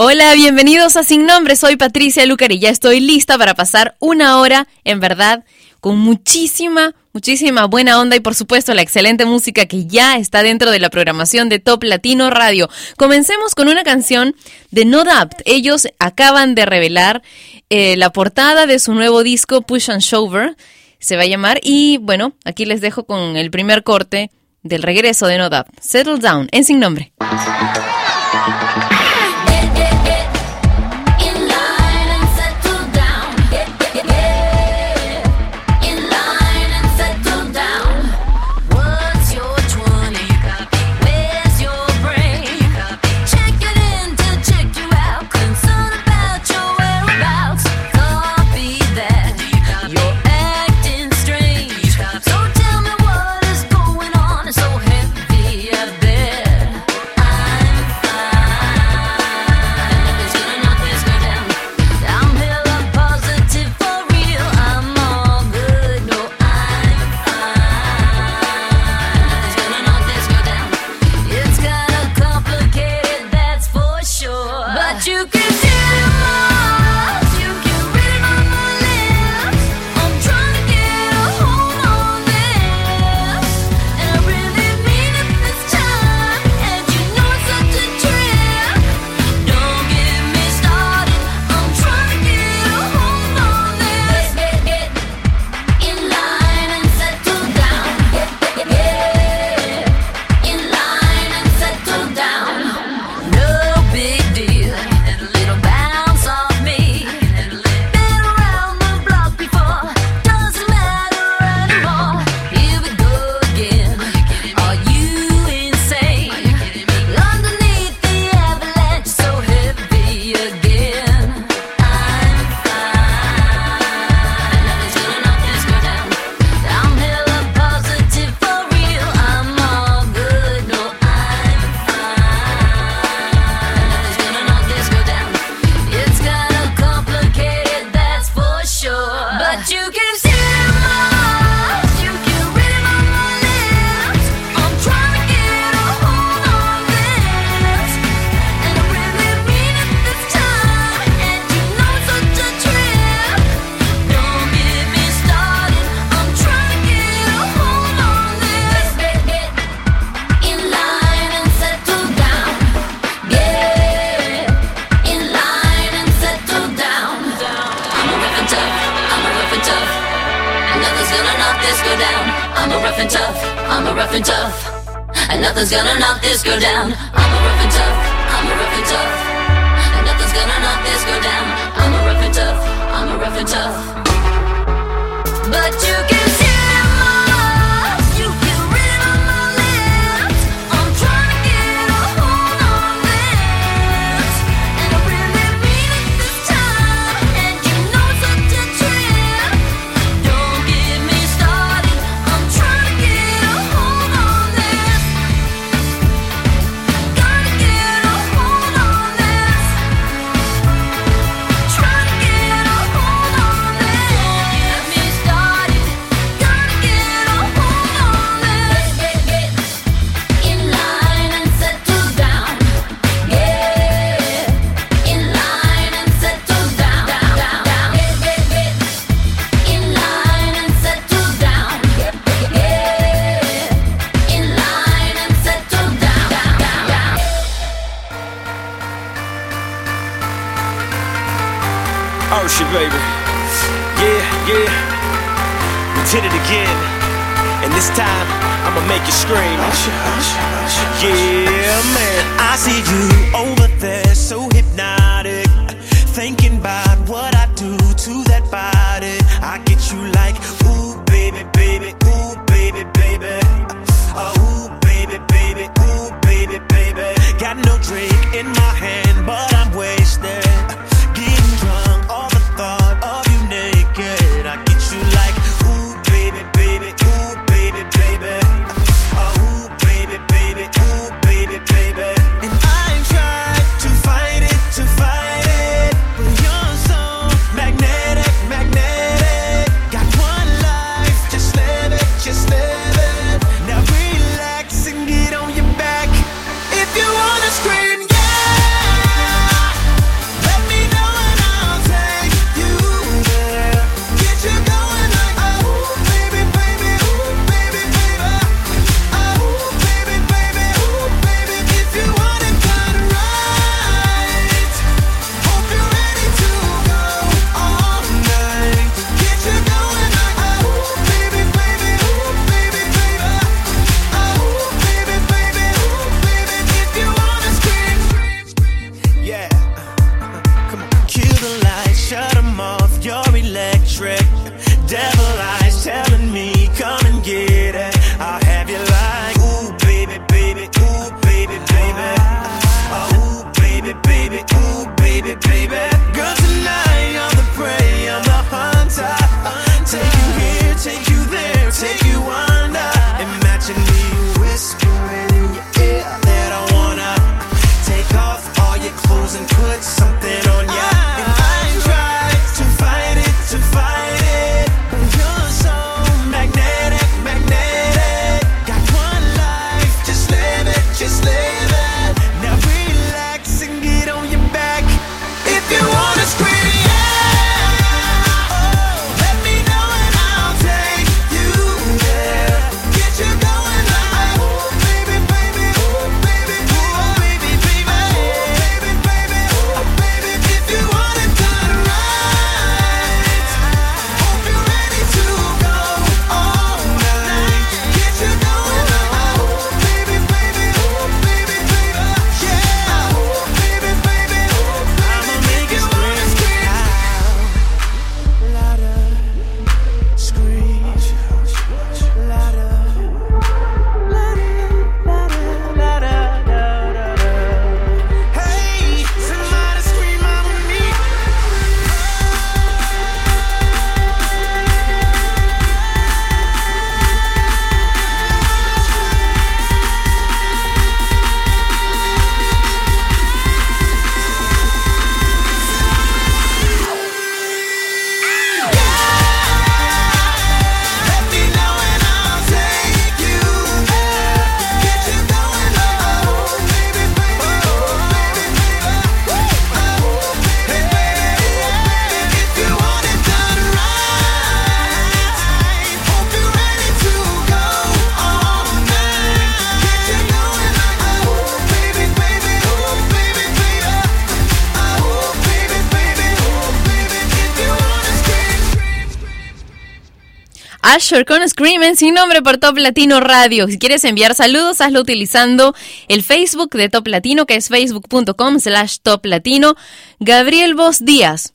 Hola, bienvenidos a Sin Nombre. Soy Patricia Lucar y ya estoy lista para pasar una hora, en verdad, con muchísima, muchísima buena onda y por supuesto la excelente música que ya está dentro de la programación de Top Latino Radio. Comencemos con una canción de No Doubt. Ellos acaban de revelar eh, la portada de su nuevo disco Push and Shover, se va a llamar, y bueno, aquí les dejo con el primer corte del regreso de No Doubt. Settle Down, en Sin Nombre. tough, but you can. Con Screaming sin nombre por Top Latino Radio. Si quieres enviar saludos, hazlo utilizando el Facebook de Top Latino, que es facebook.com slash Top Latino. Gabriel Vos Díaz.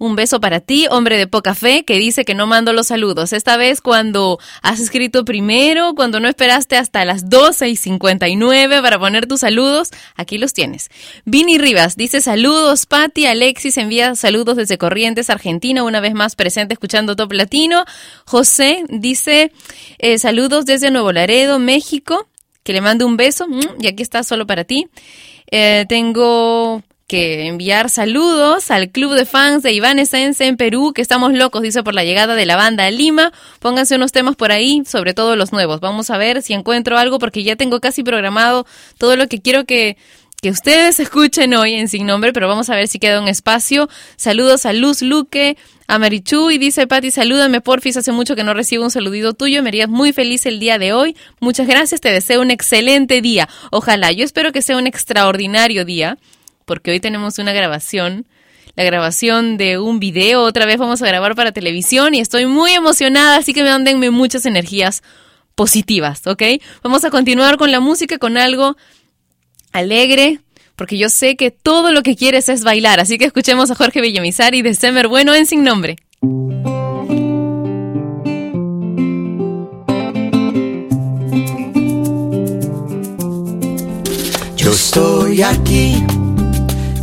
Un beso para ti, hombre de poca fe, que dice que no mando los saludos. Esta vez cuando has escrito primero, cuando no esperaste hasta las 12 y 59 para poner tus saludos, aquí los tienes. Vini Rivas dice saludos, Patti. Alexis envía saludos desde Corrientes, Argentina, una vez más presente escuchando Top Latino. José dice eh, saludos desde Nuevo Laredo, México, que le mande un beso. Mm, y aquí está solo para ti. Eh, tengo que enviar saludos al club de fans de Iván Essence en Perú, que estamos locos, dice, por la llegada de la banda a Lima. Pónganse unos temas por ahí, sobre todo los nuevos. Vamos a ver si encuentro algo, porque ya tengo casi programado todo lo que quiero que que ustedes escuchen hoy en Sin Nombre, pero vamos a ver si queda un espacio. Saludos a Luz Luque, a Marichu y dice Patti, salúdame porfis, hace mucho que no recibo un saludito tuyo, me harías muy feliz el día de hoy. Muchas gracias, te deseo un excelente día. Ojalá, yo espero que sea un extraordinario día porque hoy tenemos una grabación, la grabación de un video, otra vez vamos a grabar para televisión y estoy muy emocionada, así que me mándenme muchas energías positivas, ¿ok? Vamos a continuar con la música, con algo alegre, porque yo sé que todo lo que quieres es bailar, así que escuchemos a Jorge Villamizar de Semer Bueno en Sin Nombre. Yo estoy aquí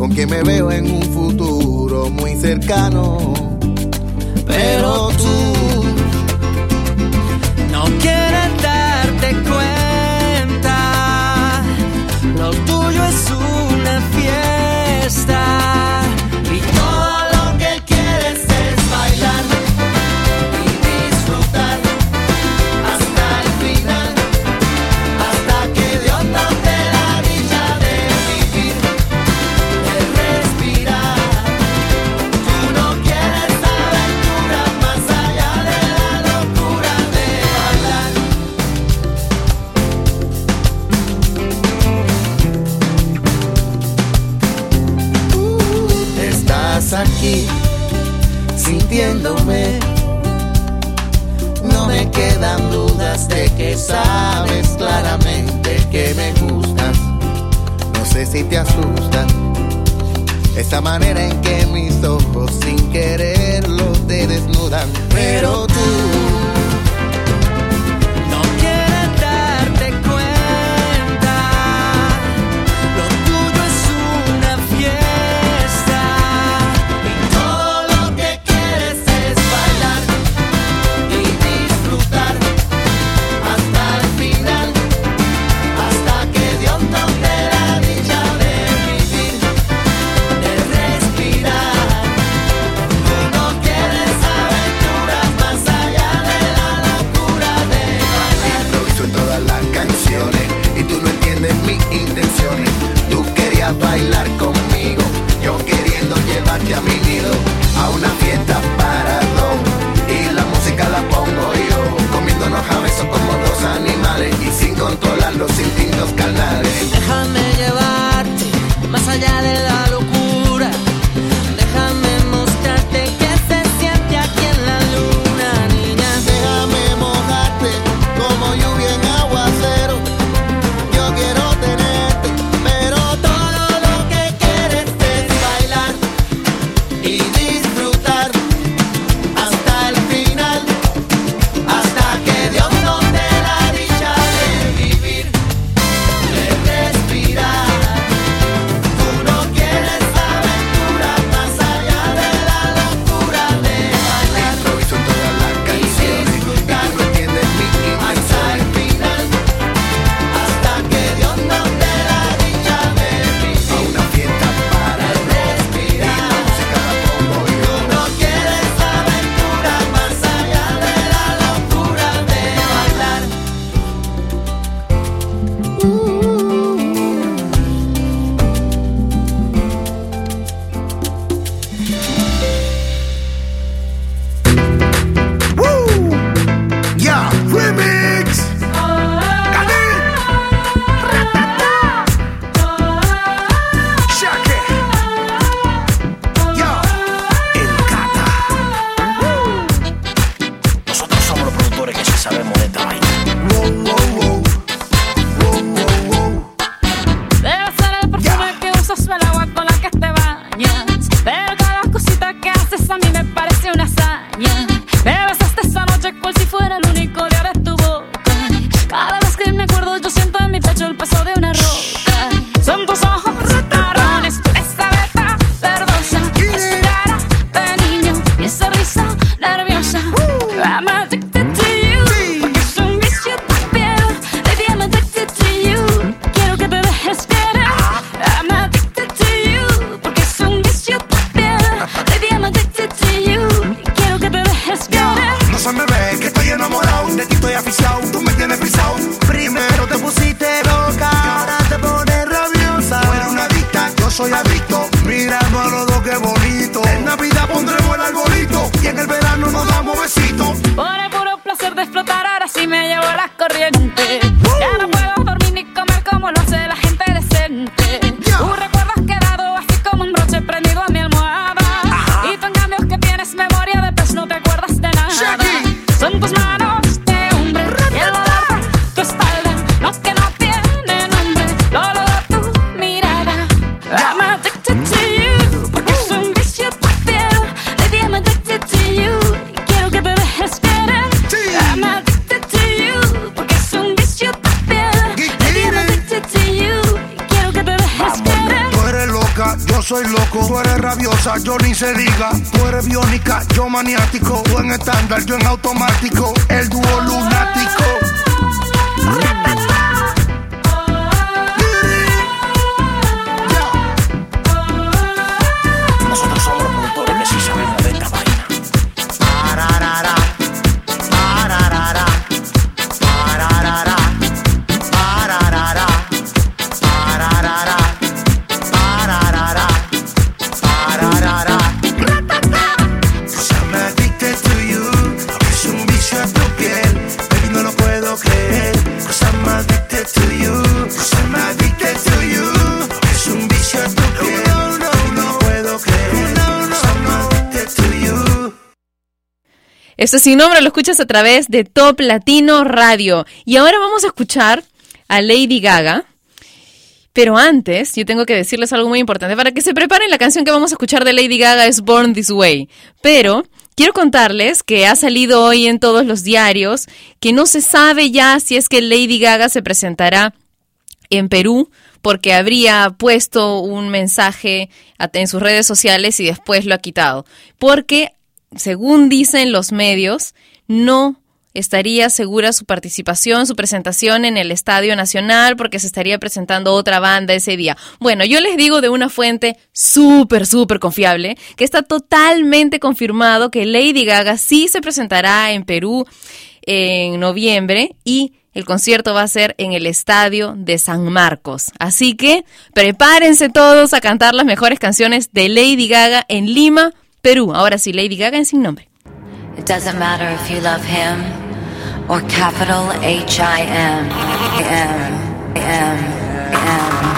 con quien me veo en un futuro muy cercano. Pero tú no quieres soy adicto. Mirando a los dos, qué bonito. En Navidad pondremos el arbolito y en el verano nos damos besitos. Rabiosa, yo ni se diga. Tú eres biónica, yo maniático. Tú en estándar, yo en automático. El dúo lunático. Esto sin nombre lo escuchas a través de Top Latino Radio. Y ahora vamos a escuchar a Lady Gaga. Pero antes, yo tengo que decirles algo muy importante. Para que se preparen, la canción que vamos a escuchar de Lady Gaga es Born This Way. Pero quiero contarles que ha salido hoy en todos los diarios que no se sabe ya si es que Lady Gaga se presentará en Perú porque habría puesto un mensaje en sus redes sociales y después lo ha quitado. Porque, según dicen los medios, no estaría segura su participación, su presentación en el Estadio Nacional, porque se estaría presentando otra banda ese día. Bueno, yo les digo de una fuente súper, súper confiable, que está totalmente confirmado que Lady Gaga sí se presentará en Perú en noviembre y el concierto va a ser en el estadio de San Marcos. Así que prepárense todos a cantar las mejores canciones de Lady Gaga en Lima, Perú. Ahora sí, Lady Gaga en sin nombre. It doesn't matter if you love him or capital H I M. M. M. M.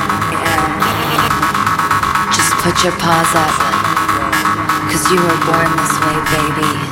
Just put your paws up. Cause you were born this way, baby.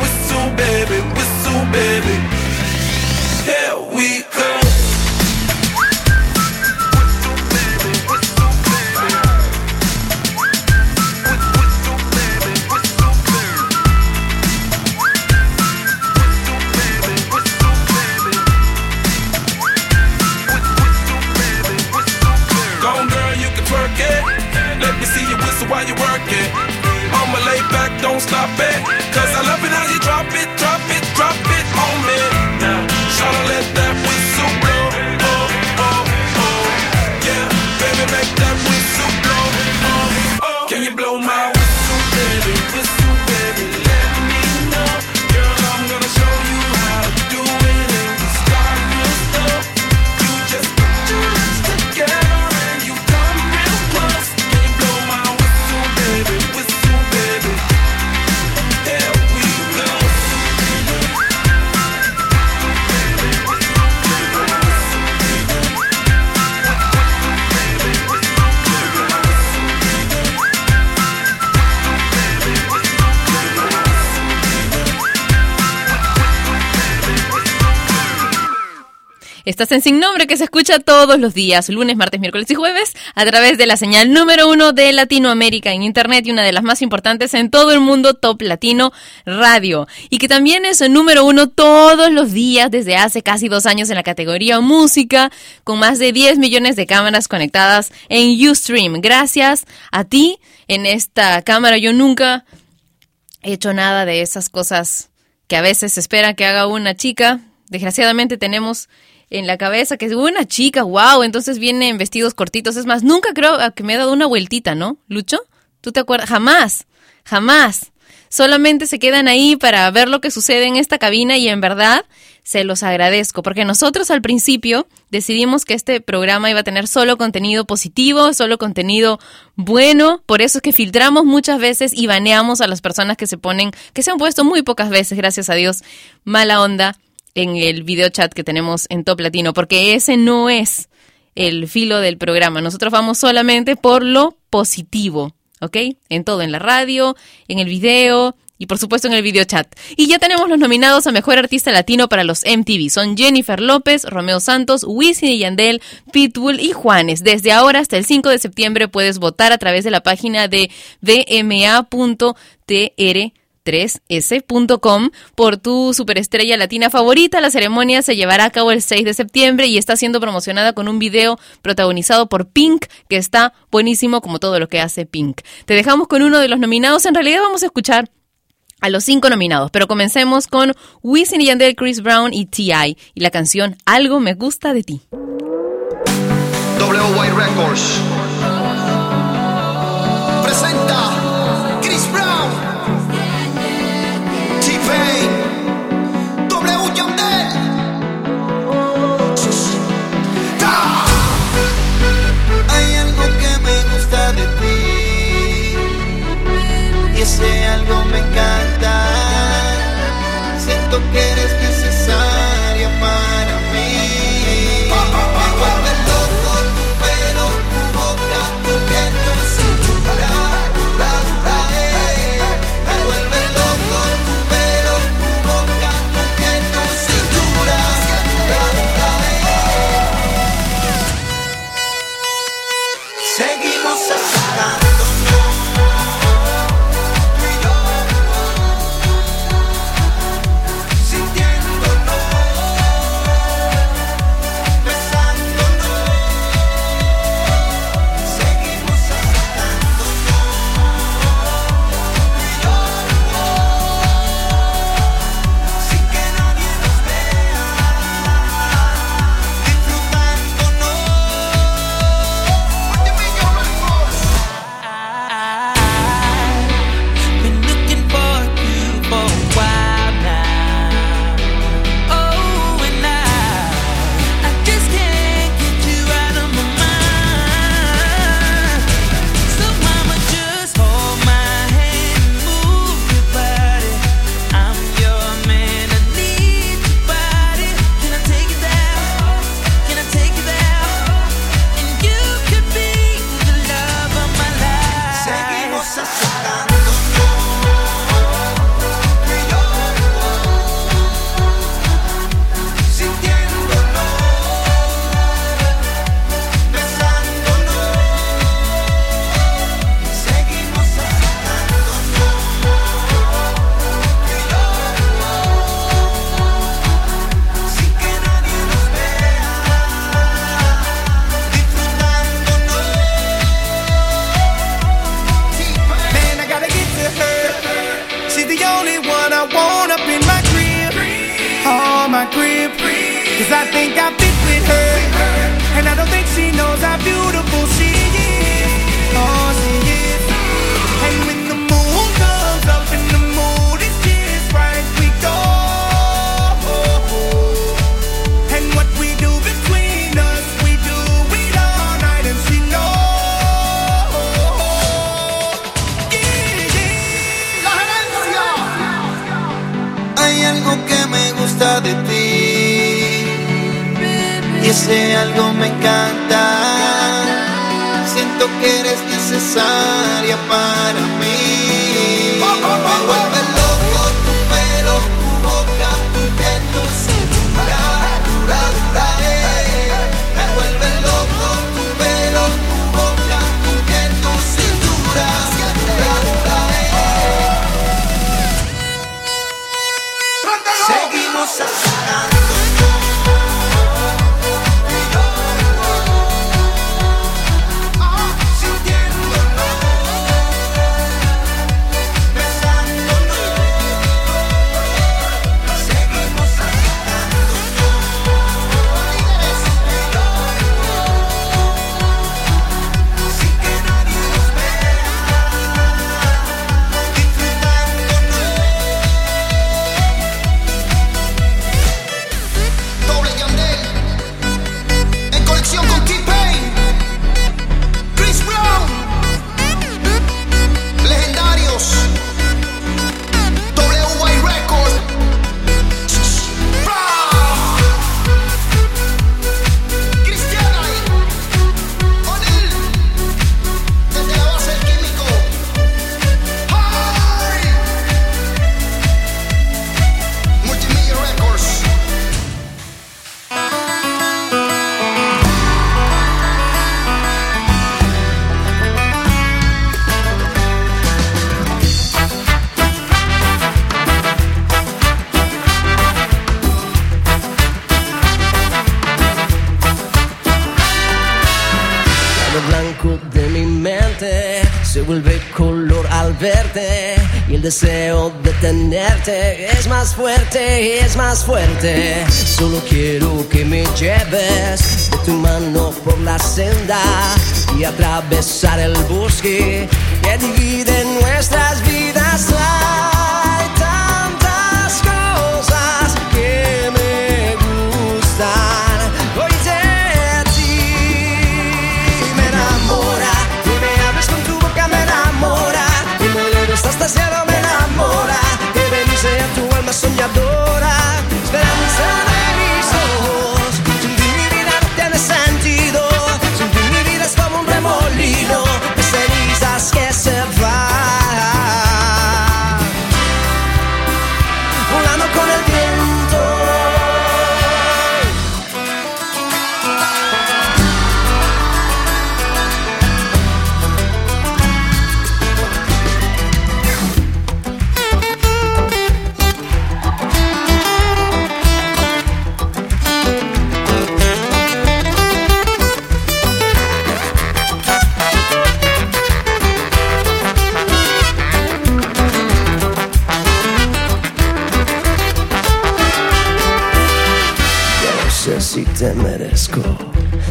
whistle, baby? Whistle, baby. Here we. Go Estás en Sin Nombre que se escucha todos los días, lunes, martes, miércoles y jueves, a través de la señal número uno de Latinoamérica en Internet y una de las más importantes en todo el mundo, Top Latino Radio. Y que también es el número uno todos los días desde hace casi dos años en la categoría música, con más de 10 millones de cámaras conectadas en Ustream. Gracias a ti en esta cámara. Yo nunca he hecho nada de esas cosas que a veces se espera que haga una chica. Desgraciadamente tenemos en la cabeza que es una chica, wow, entonces viene en vestidos cortitos. Es más, nunca creo que me he dado una vueltita, ¿no, Lucho? ¿Tú te acuerdas? Jamás, jamás. Solamente se quedan ahí para ver lo que sucede en esta cabina y en verdad se los agradezco, porque nosotros al principio decidimos que este programa iba a tener solo contenido positivo, solo contenido bueno, por eso es que filtramos muchas veces y baneamos a las personas que se ponen, que se han puesto muy pocas veces, gracias a Dios, mala onda en el video chat que tenemos en Top Latino, porque ese no es el filo del programa. Nosotros vamos solamente por lo positivo, ¿ok? En todo, en la radio, en el video y por supuesto en el video chat. Y ya tenemos los nominados a Mejor Artista Latino para los MTV. Son Jennifer López, Romeo Santos, Wisin y Yandel, Pitbull y Juanes. Desde ahora hasta el 5 de septiembre puedes votar a través de la página de bma.tr 3s.com por tu superestrella latina favorita. La ceremonia se llevará a cabo el 6 de septiembre y está siendo promocionada con un video protagonizado por Pink, que está buenísimo como todo lo que hace Pink. Te dejamos con uno de los nominados. En realidad vamos a escuchar a los cinco nominados, pero comencemos con Wisin y Yandel, Chris Brown y T.I. y la canción Algo me gusta de ti. WY Records presenta think I fit with her. And I don't think she knows how beautiful ese algo me encanta. Siento que eres necesaria para mí. Me vuelve loco tu pelo, tu boca, tu piel, tu cintura, dura, eh. Me vuelve loco tu pelo, tu boca, tu piel, tu cintura, dura, eh. Seguimos. Más fuerte. Solo quiero que me lleves de tu mano por la senda y atravesar el bosque que divide nuestras vidas. Sé si te merezco,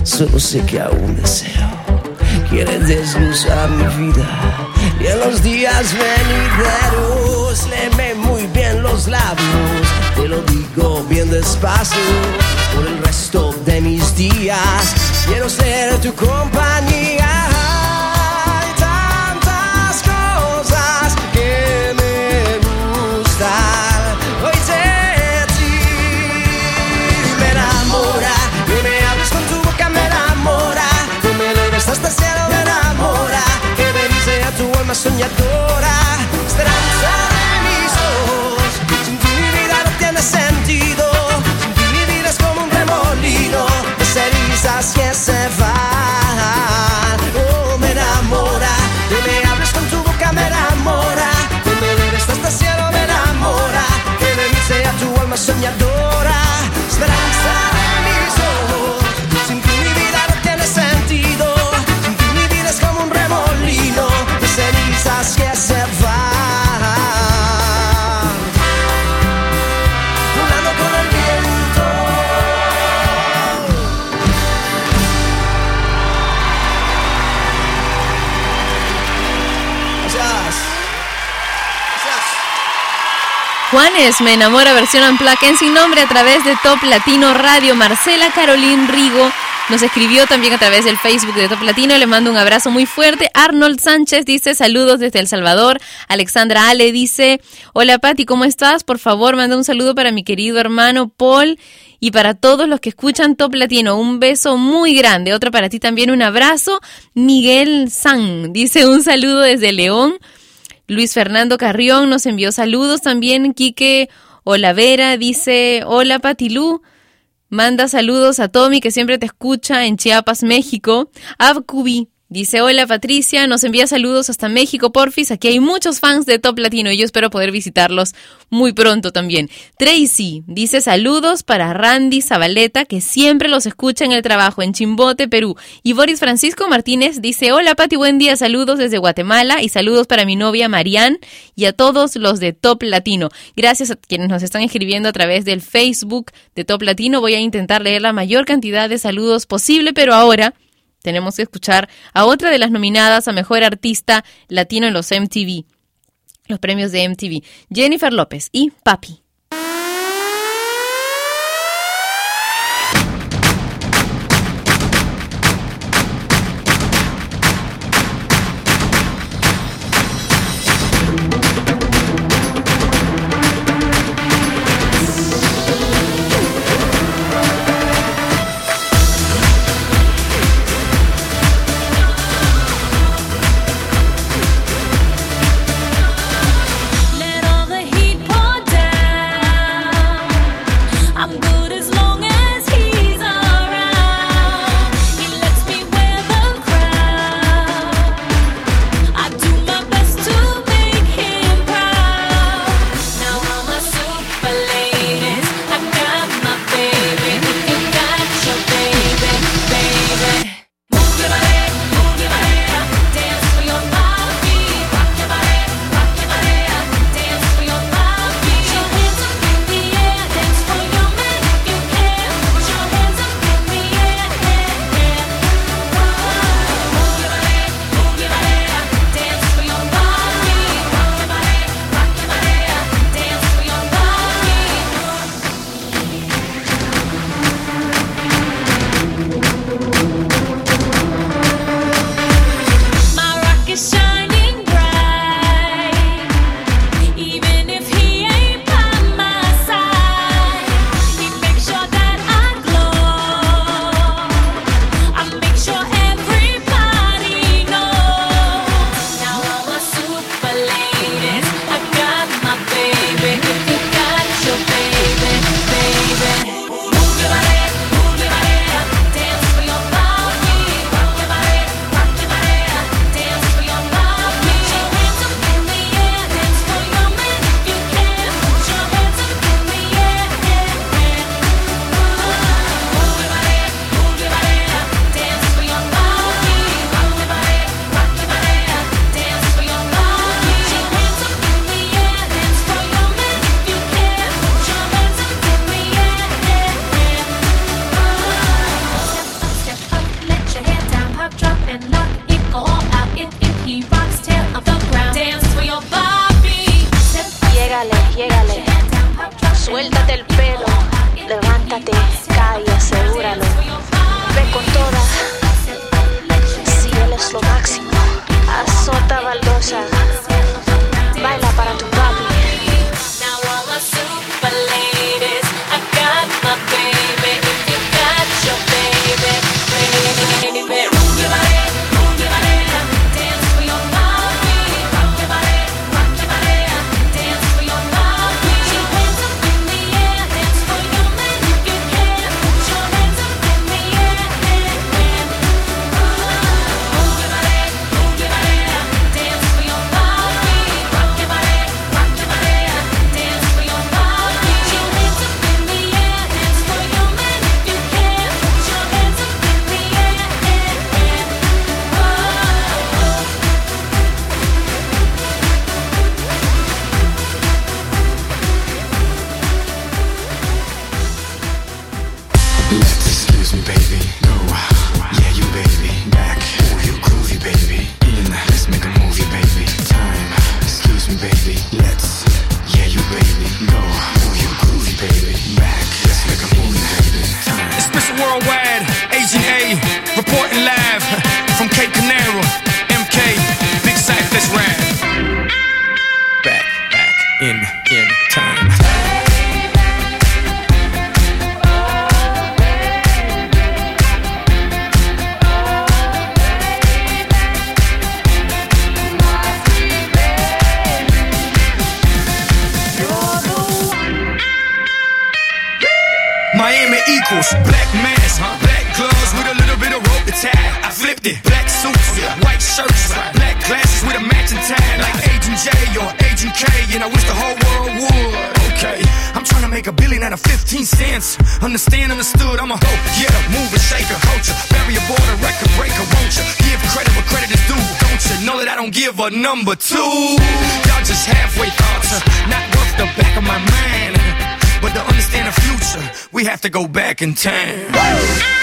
solo sé que aún deseo. Quieres desglosar mi vida y en los días venideros léeme muy bien los labios. Te lo digo bien despacio por el resto de mis días. Quiero ser tu compañía. Mi vida Juanes, me enamora versión Unplugged en sin nombre a través de Top Latino Radio. Marcela Carolín Rigo nos escribió también a través del Facebook de Top Latino. Le mando un abrazo muy fuerte. Arnold Sánchez dice saludos desde El Salvador. Alexandra Ale dice, hola Pati, ¿cómo estás? Por favor, manda un saludo para mi querido hermano Paul y para todos los que escuchan Top Latino. Un beso muy grande. Otro para ti también, un abrazo. Miguel San dice un saludo desde León. Luis Fernando Carrión nos envió saludos también. Quique Olavera dice, hola Patilú. Manda saludos a Tommy que siempre te escucha en Chiapas, México. Abcubi dice, hola Patricia, nos envía saludos hasta México, porfis. Aquí hay muchos fans de Top Latino y yo espero poder visitarlos muy pronto también. Tracy dice saludos para Randy Zabaleta que siempre los escucha en el trabajo en Chimbote, Perú. Y Boris Francisco Martínez dice, hola Pati, buen día, saludos desde Guatemala y saludos para mi novia Marianne y a todos los de Top Latino. Gracias a quienes nos están escribiendo a través del Facebook de Top Latino. Voy a intentar leer la mayor cantidad de saludos posible, pero ahora tenemos que escuchar a otra de las nominadas a Mejor Artista Latino en los MTV, los premios de MTV, Jennifer López y Papi. We have to go back in time.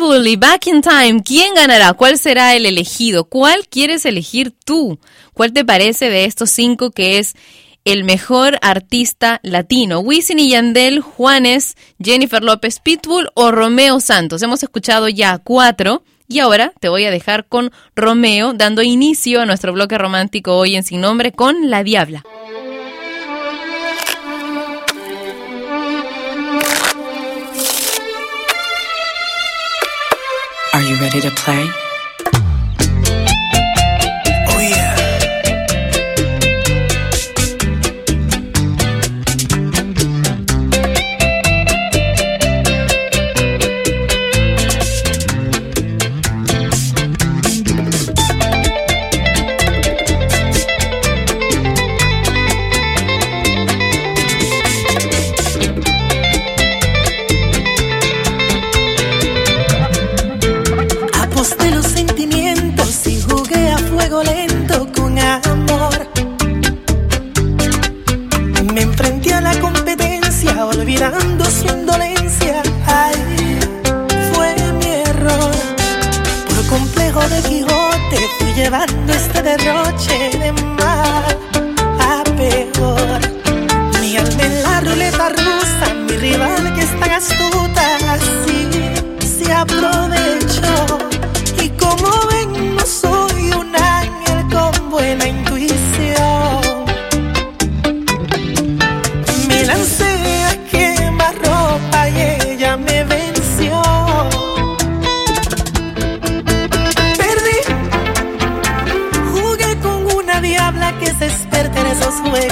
Back in Time, ¿quién ganará? ¿Cuál será el elegido? ¿Cuál quieres elegir tú? ¿Cuál te parece de estos cinco que es el mejor artista latino? Wisin y Yandel, Juanes, Jennifer López, Pitbull o Romeo Santos. Hemos escuchado ya cuatro y ahora te voy a dejar con Romeo dando inicio a nuestro bloque romántico hoy en Sin Nombre con La Diabla. Ready to play? Olvidando su indolencia. Ay, fue mi error. Por complejo de Quijote fui llevando este derroche de mal a peor. Mi alma en la ruleta rusa, mi rival que es tan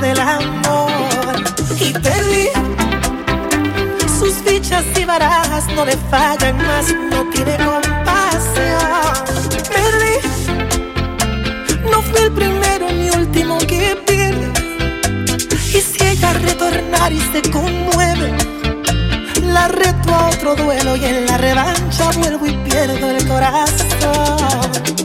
Del amor. Y perdí, sus fichas y barajas no le fallan más, no tiene compasión. Perdí, no fui el primero ni último que pierde. Y si ella retornar y se conmueve, la reto a otro duelo y en la revancha vuelvo y pierdo el corazón.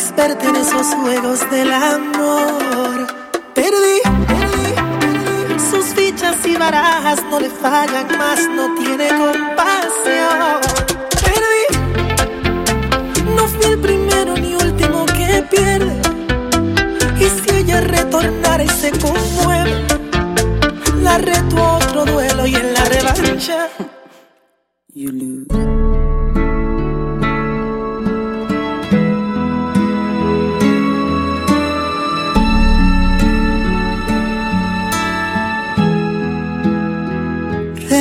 Experta en esos juegos del amor. Perdí, perdí, sus fichas y barajas no le fallan más, no tiene compasión. Perdí, no fui el primero ni último que pierde. Y si ella retornara y se conmueve, la reto a otro duelo y en la revancha. You.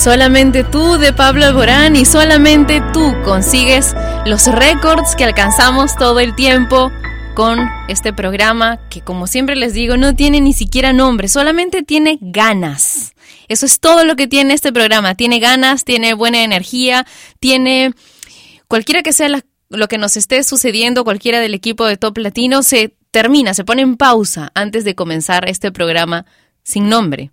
Solamente tú de Pablo Alborán y solamente tú consigues los récords que alcanzamos todo el tiempo con este programa que como siempre les digo no tiene ni siquiera nombre, solamente tiene ganas. Eso es todo lo que tiene este programa. Tiene ganas, tiene buena energía, tiene cualquiera que sea lo que nos esté sucediendo, cualquiera del equipo de Top Latino, se termina, se pone en pausa antes de comenzar este programa sin nombre.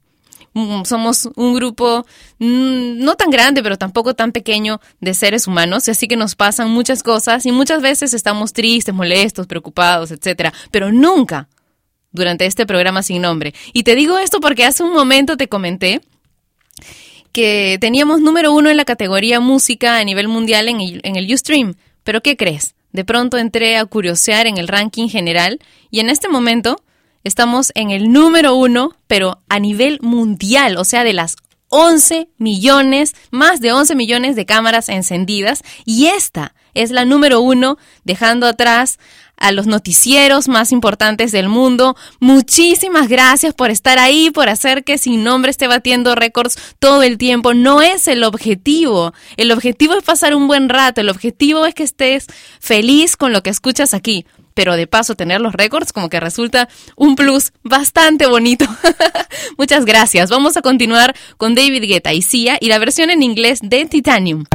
Mm, Somos un grupo mm, no tan grande, pero tampoco tan pequeño de seres humanos, y así que nos pasan muchas cosas y muchas veces estamos tristes, molestos, preocupados, etcétera, pero nunca durante este programa sin nombre. Y te digo esto porque hace un momento te comenté que teníamos número uno en la categoría música a nivel mundial en el, en el Ustream. Pero ¿qué crees? De pronto entré a curiosear en el ranking general y en este momento estamos en el número uno, pero a nivel mundial, o sea, de las 11 millones, más de 11 millones de cámaras encendidas y esta es la número uno, dejando atrás a los noticieros más importantes del mundo. Muchísimas gracias por estar ahí, por hacer que Sin Nombre esté batiendo récords todo el tiempo. No es el objetivo. El objetivo es pasar un buen rato. El objetivo es que estés feliz con lo que escuchas aquí. Pero de paso tener los récords como que resulta un plus bastante bonito. Muchas gracias. Vamos a continuar con David Guetta y Sia y la versión en inglés de Titanium.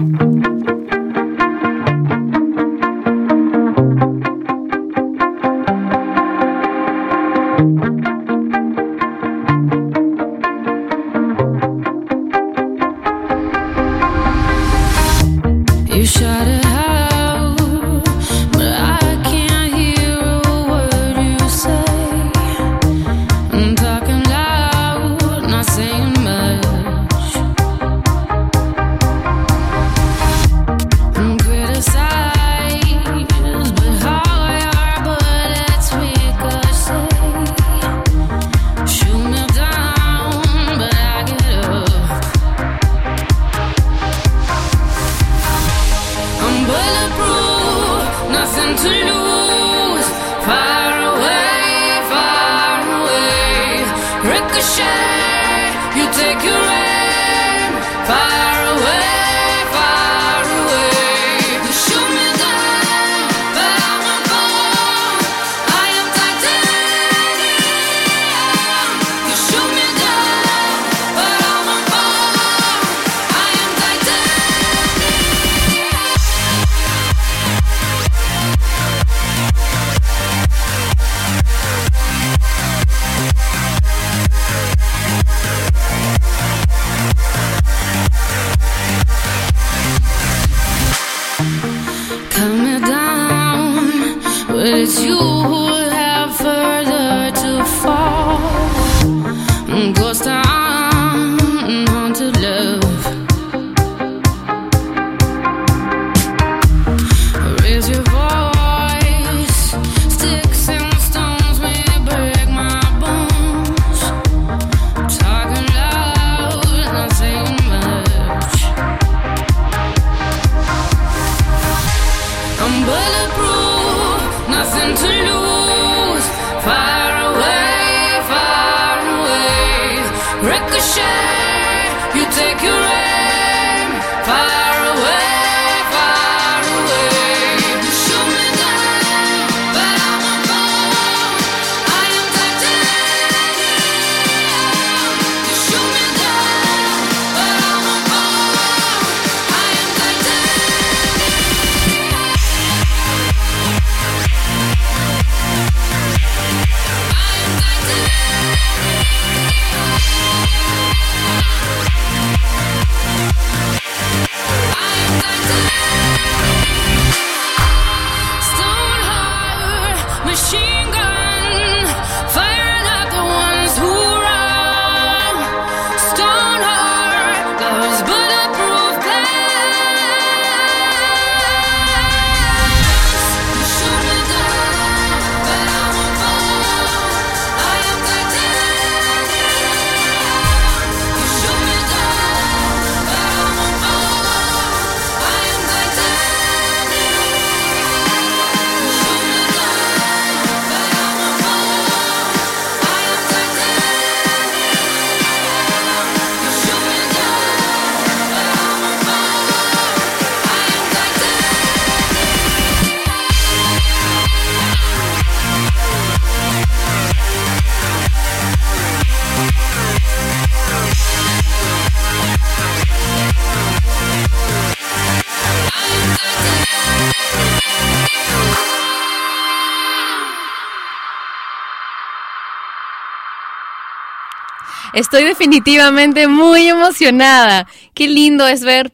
Estoy definitivamente muy emocionada. Qué lindo es ver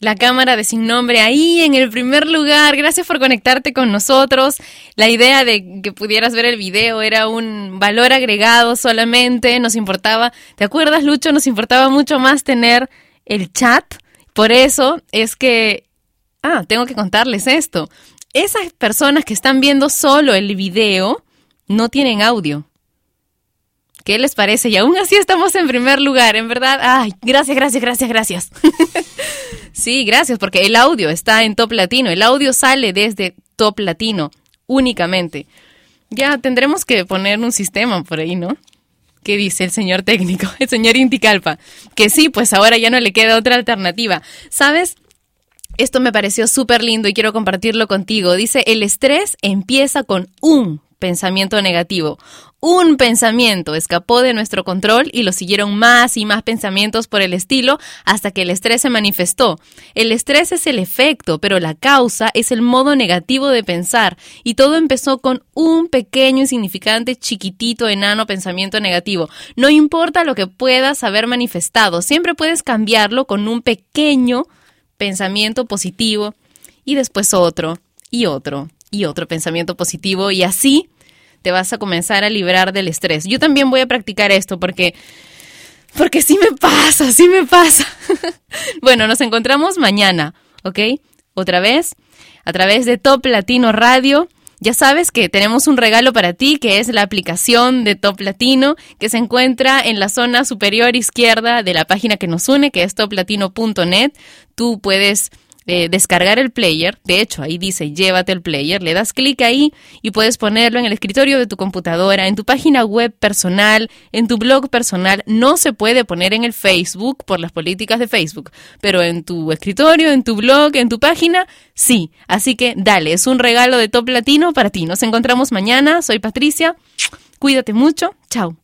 la cámara de Sin Nombre ahí en el primer lugar. Gracias por conectarte con nosotros. La idea de que pudieras ver el video era un valor agregado solamente. Nos importaba, ¿te acuerdas, Lucho? Nos importaba mucho más tener el chat. Por eso es que... Ah, tengo que contarles esto. Esas personas que están viendo solo el video no tienen audio. ¿Qué les parece? Y aún así estamos en primer lugar, en verdad. Ay, gracias, gracias, gracias, gracias. sí, gracias, porque el audio está en Top Latino. El audio sale desde Top Latino únicamente. Ya tendremos que poner un sistema por ahí, ¿no? ¿Qué dice el señor técnico, el señor Inticalpa? Que sí, pues ahora ya no le queda otra alternativa. ¿Sabes? Esto me pareció súper lindo y quiero compartirlo contigo. Dice, el estrés empieza con un pensamiento negativo. Un pensamiento escapó de nuestro control y lo siguieron más y más pensamientos por el estilo hasta que el estrés se manifestó. El estrés es el efecto, pero la causa es el modo negativo de pensar. Y todo empezó con un pequeño, insignificante, chiquitito, enano pensamiento negativo. No importa lo que puedas haber manifestado, siempre puedes cambiarlo con un pequeño pensamiento positivo y después otro y otro y otro pensamiento positivo y así te vas a comenzar a librar del estrés. Yo también voy a practicar esto porque porque sí me pasa, sí me pasa. bueno, nos encontramos mañana, ¿ok? Otra vez a través de Top Latino Radio. Ya sabes que tenemos un regalo para ti, que es la aplicación de Top Latino, que se encuentra en la zona superior izquierda de la página que nos une, que es toplatino.net. Tú puedes eh, descargar el player, de hecho ahí dice llévate el player, le das clic ahí y puedes ponerlo en el escritorio de tu computadora, en tu página web personal, en tu blog personal, no se puede poner en el Facebook por las políticas de Facebook, pero en tu escritorio, en tu blog, en tu página, sí, así que dale, es un regalo de Top Latino para ti, nos encontramos mañana, soy Patricia, cuídate mucho, chao.